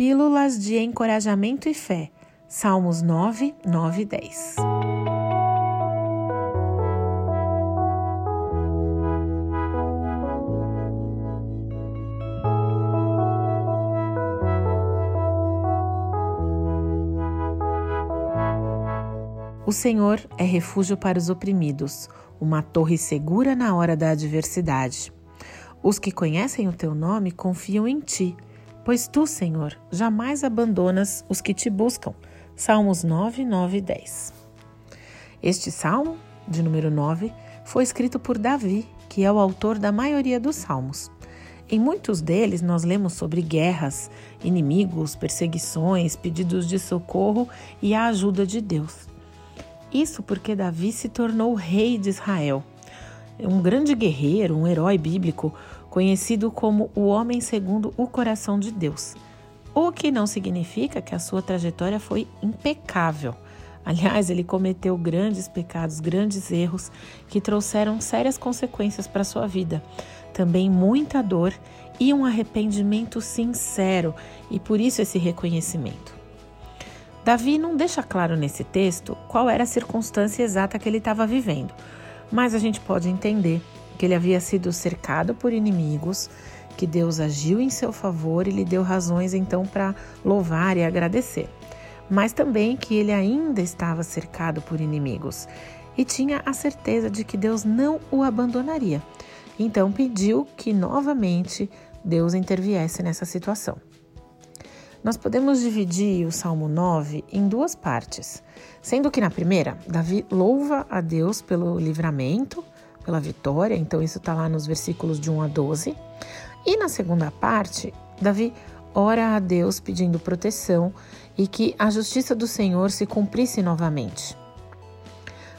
Pílulas de Encorajamento e Fé, Salmos 9, 9 e 10. O Senhor é refúgio para os oprimidos, uma torre segura na hora da adversidade. Os que conhecem o teu nome confiam em ti, pois tu, Senhor, jamais abandonas os que te buscam. Salmos 9, 9 e 10. Este salmo, de número 9, foi escrito por Davi, que é o autor da maioria dos salmos. Em muitos deles, nós lemos sobre guerras, inimigos, perseguições, pedidos de socorro e a ajuda de Deus. Isso porque Davi se tornou rei de Israel um grande guerreiro, um herói bíblico, conhecido como o homem segundo o coração de Deus. O que não significa que a sua trajetória foi impecável. Aliás, ele cometeu grandes pecados, grandes erros que trouxeram sérias consequências para sua vida. Também muita dor e um arrependimento sincero, e por isso esse reconhecimento. Davi não deixa claro nesse texto qual era a circunstância exata que ele estava vivendo mas a gente pode entender que ele havia sido cercado por inimigos, que Deus agiu em seu favor e lhe deu razões então para louvar e agradecer. Mas também que ele ainda estava cercado por inimigos e tinha a certeza de que Deus não o abandonaria. Então pediu que novamente Deus interviesse nessa situação. Nós podemos dividir o Salmo 9 em duas partes, sendo que na primeira, Davi louva a Deus pelo livramento, pela vitória, então isso está lá nos versículos de 1 a 12. E na segunda parte, Davi ora a Deus pedindo proteção e que a justiça do Senhor se cumprisse novamente.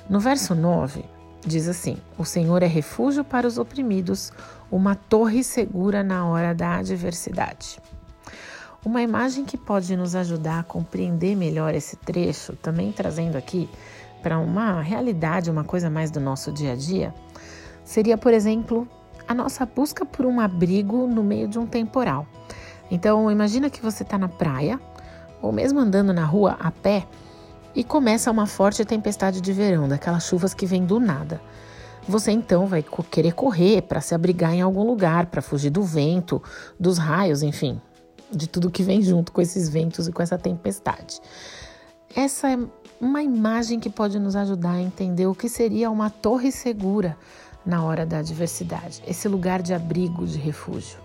No verso 9, diz assim: O Senhor é refúgio para os oprimidos, uma torre segura na hora da adversidade. Uma imagem que pode nos ajudar a compreender melhor esse trecho, também trazendo aqui para uma realidade, uma coisa mais do nosso dia a dia, seria, por exemplo, a nossa busca por um abrigo no meio de um temporal. Então, imagina que você está na praia, ou mesmo andando na rua a pé, e começa uma forte tempestade de verão, daquelas chuvas que vêm do nada. Você então vai querer correr para se abrigar em algum lugar, para fugir do vento, dos raios, enfim, de tudo que vem junto com esses ventos e com essa tempestade. Essa é uma imagem que pode nos ajudar a entender o que seria uma torre segura na hora da adversidade, esse lugar de abrigo, de refúgio.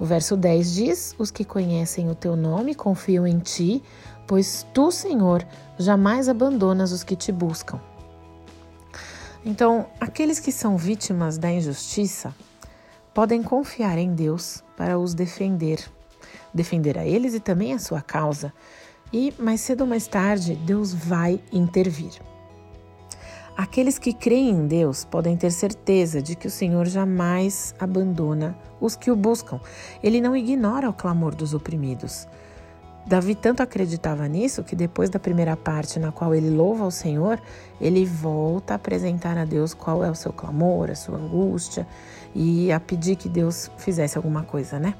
O verso 10 diz: Os que conhecem o teu nome confiam em ti, pois tu, Senhor, jamais abandonas os que te buscam. Então, aqueles que são vítimas da injustiça podem confiar em Deus para os defender defender a eles e também a sua causa. E mais cedo ou mais tarde, Deus vai intervir. Aqueles que creem em Deus podem ter certeza de que o Senhor jamais abandona os que o buscam. Ele não ignora o clamor dos oprimidos. Davi tanto acreditava nisso que depois da primeira parte na qual ele louva ao Senhor, ele volta a apresentar a Deus qual é o seu clamor, a sua angústia e a pedir que Deus fizesse alguma coisa, né?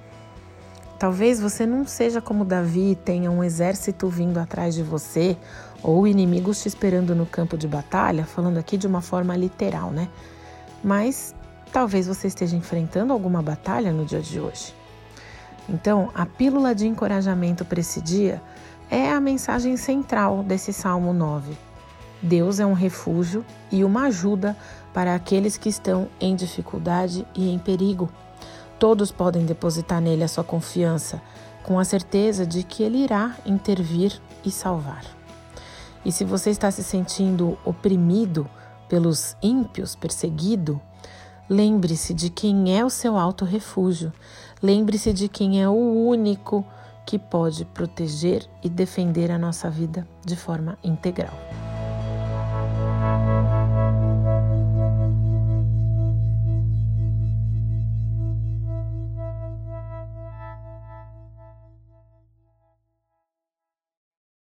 Talvez você não seja como Davi e tenha um exército vindo atrás de você ou inimigos te esperando no campo de batalha, falando aqui de uma forma literal, né? Mas talvez você esteja enfrentando alguma batalha no dia de hoje. Então, a pílula de encorajamento para esse dia é a mensagem central desse Salmo 9. Deus é um refúgio e uma ajuda para aqueles que estão em dificuldade e em perigo. Todos podem depositar nele a sua confiança, com a certeza de que ele irá intervir e salvar. E se você está se sentindo oprimido pelos ímpios, perseguido, lembre-se de quem é o seu alto refúgio. Lembre-se de quem é o único que pode proteger e defender a nossa vida de forma integral.